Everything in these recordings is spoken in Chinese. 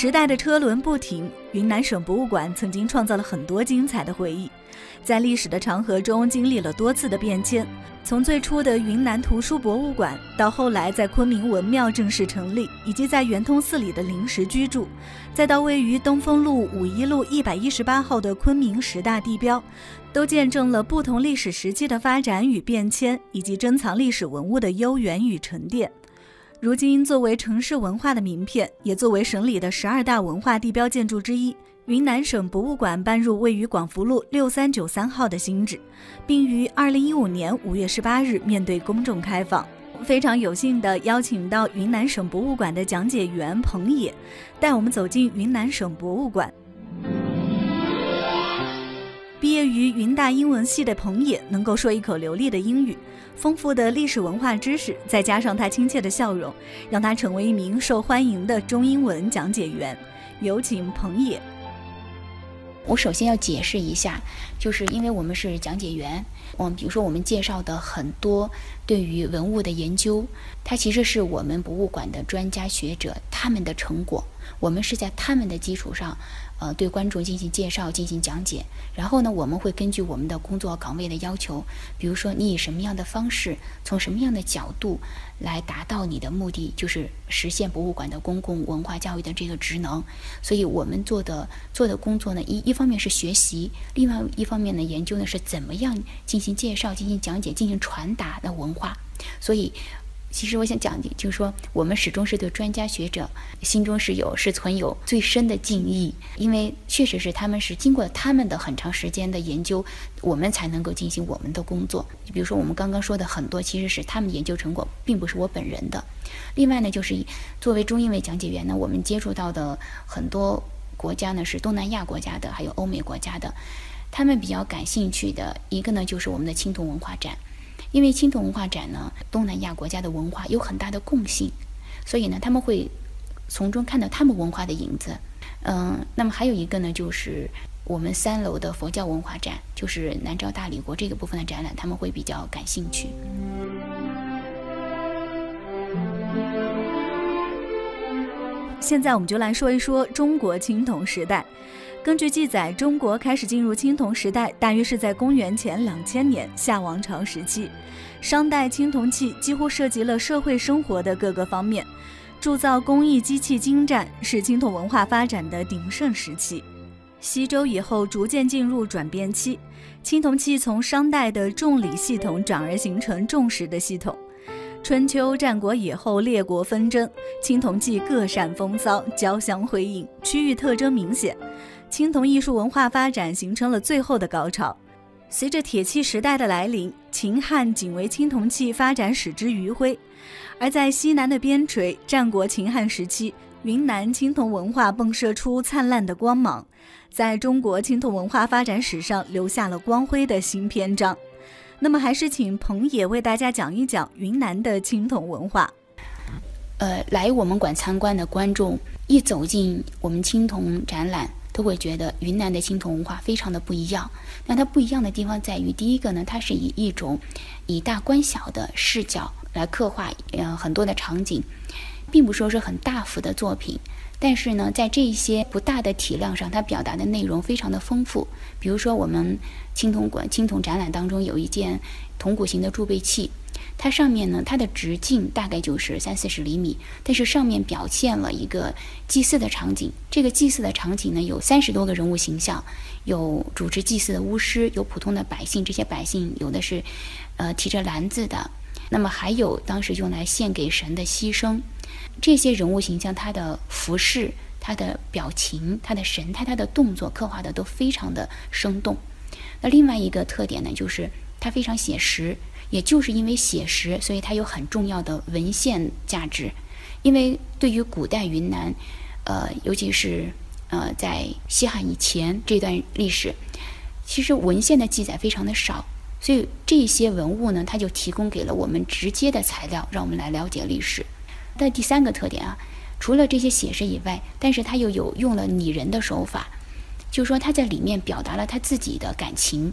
时代的车轮不停，云南省博物馆曾经创造了很多精彩的回忆，在历史的长河中经历了多次的变迁。从最初的云南图书博物馆，到后来在昆明文庙正式成立，以及在圆通寺里的临时居住，再到位于东风路五一路一百一十八号的昆明十大地标，都见证了不同历史时期的发展与变迁，以及珍藏历史文物的悠远与沉淀。如今，作为城市文化的名片，也作为省里的十二大文化地标建筑之一。云南省博物馆搬入位于广福路六三九三号的新址，并于二零一五年五月十八日面对公众开放。非常有幸地邀请到云南省博物馆的讲解员彭野，带我们走进云南省博物馆。毕业于云大英文系的彭野，能够说一口流利的英语，丰富的历史文化知识，再加上他亲切的笑容，让他成为一名受欢迎的中英文讲解员。有请彭野。我首先要解释一下，就是因为我们是讲解员，嗯，比如说我们介绍的很多对于文物的研究，它其实是我们博物馆的专家学者他们的成果，我们是在他们的基础上。呃，对观众进行介绍、进行讲解，然后呢，我们会根据我们的工作岗位的要求，比如说你以什么样的方式，从什么样的角度来达到你的目的，就是实现博物馆的公共文化教育的这个职能。所以我们做的做的工作呢，一一方面是学习，另外一方面呢，研究呢是怎么样进行介绍、进行讲解、进行传达的文化。所以。其实我想讲的，就是说，我们始终是对专家学者心中是有是存有最深的敬意，因为确实是他们是经过他们的很长时间的研究，我们才能够进行我们的工作。就比如说我们刚刚说的很多，其实是他们研究成果，并不是我本人的。另外呢，就是作为中英文讲解员呢，我们接触到的很多国家呢是东南亚国家的，还有欧美国家的，他们比较感兴趣的一个呢就是我们的青铜文化展。因为青铜文化展呢，东南亚国家的文化有很大的共性，所以呢，他们会从中看到他们文化的影子。嗯，那么还有一个呢，就是我们三楼的佛教文化展，就是南诏大理国这个部分的展览，他们会比较感兴趣。现在我们就来说一说中国青铜时代。根据记载，中国开始进入青铜时代，大约是在公元前两千年夏王朝时期。商代青铜器几乎涉及了社会生活的各个方面，铸造工艺机器精湛，是青铜文化发展的鼎盛时期。西周以后，逐渐进入转变期，青铜器从商代的重礼系统转而形成重实的系统。春秋战国以后，列国纷争，青铜器各擅风骚，交相辉映，区域特征明显。青铜艺术文化发展形成了最后的高潮。随着铁器时代的来临，秦汉仅为青铜器发展史之余晖。而在西南的边陲，战国秦汉时期，云南青铜文化迸射出灿烂的光芒，在中国青铜文化发展史上留下了光辉的新篇章。那么，还是请彭野为大家讲一讲云南的青铜文化。呃，来我们馆参观的观众一走进我们青铜展览。都会觉得云南的青铜文化非常的不一样。那它不一样的地方在于，第一个呢，它是以一种以大观小的视角来刻画，呃，很多的场景，并不说是很大幅的作品。但是呢，在这些不大的体量上，它表达的内容非常的丰富。比如说，我们青铜馆青铜展览当中有一件铜鼓形的贮贝器。它上面呢，它的直径大概就是三四十厘米，但是上面表现了一个祭祀的场景。这个祭祀的场景呢，有三十多个人物形象，有主持祭祀的巫师，有普通的百姓。这些百姓有的是，呃，提着篮子的，那么还有当时用来献给神的牺牲。这些人物形象，他的服饰、他的表情、他的神态、他的动作，刻画的都非常的生动。那另外一个特点呢，就是它非常写实。也就是因为写实，所以它有很重要的文献价值。因为对于古代云南，呃，尤其是呃在西汉以前这段历史，其实文献的记载非常的少，所以这些文物呢，它就提供给了我们直接的材料，让我们来了解历史。但第三个特点啊，除了这些写实以外，但是它又有用了拟人的手法，就是说他在里面表达了他自己的感情。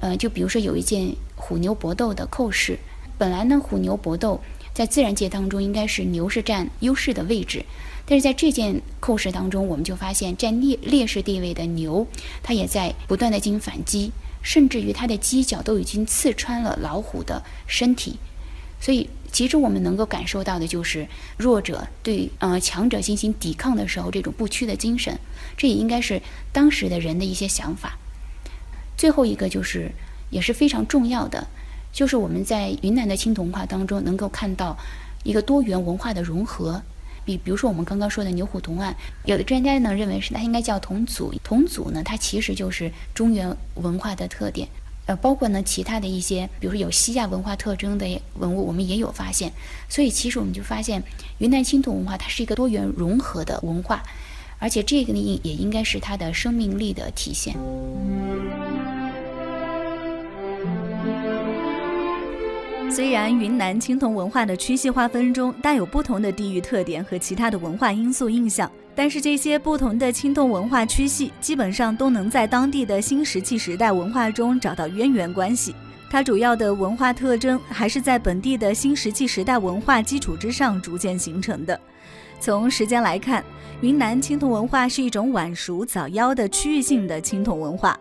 呃，就比如说有一件虎牛搏斗的扣饰，本来呢，虎牛搏斗在自然界当中应该是牛是占优势的位置，但是在这件扣事当中，我们就发现占劣劣势地位的牛，它也在不断的进行反击，甚至于它的犄角都已经刺穿了老虎的身体。所以，其实我们能够感受到的就是弱者对呃强者进行抵抗的时候这种不屈的精神，这也应该是当时的人的一些想法。最后一个就是也是非常重要的，就是我们在云南的青铜文化当中能够看到一个多元文化的融合。比比如说我们刚刚说的牛虎铜案，有的专家呢认为是它应该叫铜祖，铜祖呢它其实就是中原文化的特点。呃，包括呢其他的一些，比如说有西亚文化特征的文物，我们也有发现。所以其实我们就发现，云南青铜文化它是一个多元融合的文化，而且这个呢也应该是它的生命力的体现。虽然云南青铜文化的区系划分中带有不同的地域特点和其他的文化因素印象，但是这些不同的青铜文化区系基本上都能在当地的新石器时代文化中找到渊源关系。它主要的文化特征还是在本地的新石器时代文化基础之上逐渐形成的。从时间来看，云南青铜文化是一种晚熟早夭的区域性的青铜文化。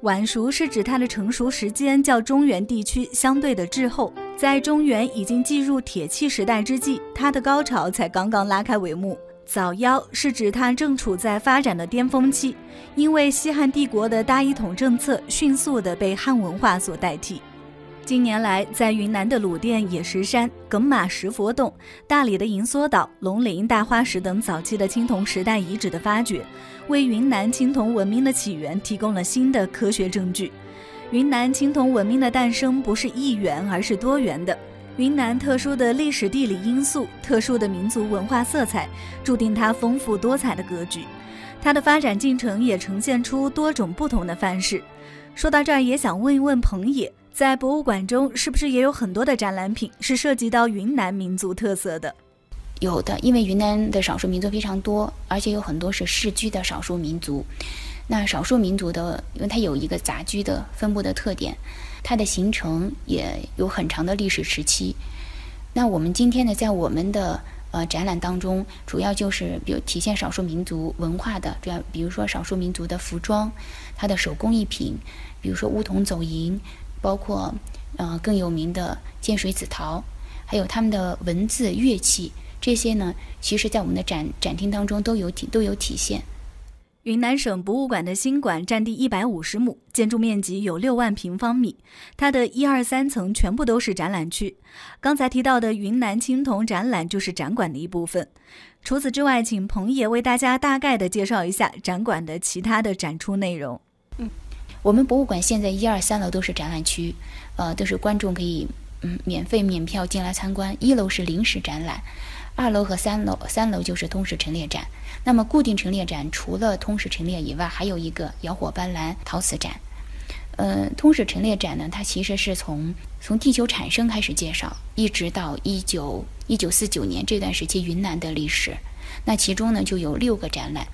晚熟是指它的成熟时间较中原地区相对的滞后，在中原已经进入铁器时代之际，它的高潮才刚刚拉开帷幕。早夭是指它正处在发展的巅峰期，因为西汉帝国的大一统政策迅速地被汉文化所代替。近年来，在云南的鲁甸野石山、耿马石佛洞、大理的银梭岛、龙陵大花石等早期的青铜时代遗址的发掘，为云南青铜文明的起源提供了新的科学证据。云南青铜文明的诞生不是一元，而是多元的。云南特殊的历史地理因素、特殊的民族文化色彩，注定它丰富多彩的格局。它的发展进程也呈现出多种不同的范式。说到这儿，也想问一问彭野。在博物馆中，是不是也有很多的展览品是涉及到云南民族特色的？有的，因为云南的少数民族非常多，而且有很多是世居的少数民族。那少数民族的，因为它有一个杂居的分布的特点，它的形成也有很长的历史时期。那我们今天呢，在我们的呃展览当中，主要就是比如体现少数民族文化的，主要比如说少数民族的服装，它的手工艺品，比如说乌桐走银。包括，呃，更有名的建水紫陶，还有他们的文字、乐器，这些呢，其实在我们的展展厅当中都有体都有体现。云南省博物馆的新馆占地一百五十亩，建筑面积有六万平方米，它的一二三层全部都是展览区。刚才提到的云南青铜展览就是展馆的一部分。除此之外，请彭野为大家大概的介绍一下展馆的其他的展出内容。我们博物馆现在一二三楼都是展览区，呃，都是观众可以嗯免费免票进来参观。一楼是临时展览，二楼和三楼三楼就是通史陈列展。那么固定陈列展除了通史陈列以外，还有一个摇火斑斓陶瓷展。呃，通史陈列展呢，它其实是从从地球产生开始介绍，一直到一九一九四九年这段时期云南的历史。那其中呢就有六个展览。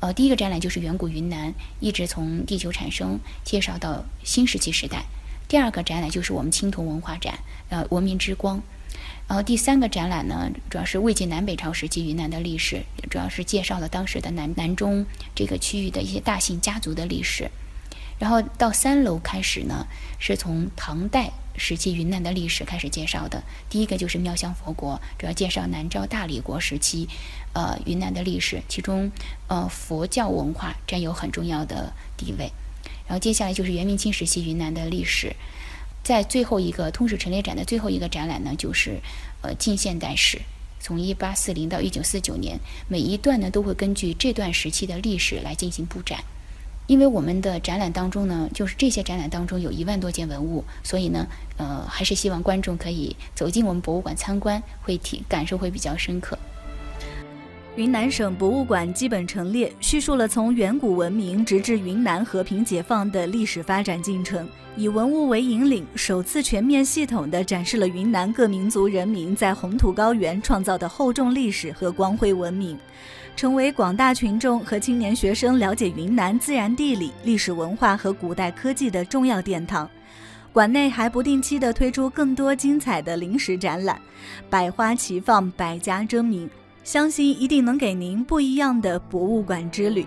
呃，第一个展览就是远古云南，一直从地球产生介绍到新石器时代。第二个展览就是我们青铜文化展，呃，文明之光。然后第三个展览呢，主要是魏晋南北朝时期云南的历史，主要是介绍了当时的南南中这个区域的一些大姓家族的历史。然后到三楼开始呢，是从唐代时期云南的历史开始介绍的。第一个就是妙香佛国，主要介绍南诏大理国时期，呃，云南的历史，其中呃佛教文化占有很重要的地位。然后接下来就是元明清时期云南的历史。在最后一个通史陈列展的最后一个展览呢，就是呃近现代史，从一八四零到一九四九年，每一段呢都会根据这段时期的历史来进行布展。因为我们的展览当中呢，就是这些展览当中有一万多件文物，所以呢，呃，还是希望观众可以走进我们博物馆参观，会体感受会比较深刻。云南省博物馆基本陈列叙述了从远古文明直至云南和平解放的历史发展进程，以文物为引领，首次全面系统地展示了云南各民族人民在红土高原创造的厚重历史和光辉文明。成为广大群众和青年学生了解云南自然地理、历史文化和古代科技的重要殿堂。馆内还不定期的推出更多精彩的临时展览，百花齐放，百家争鸣。相信一定能给您不一样的博物馆之旅。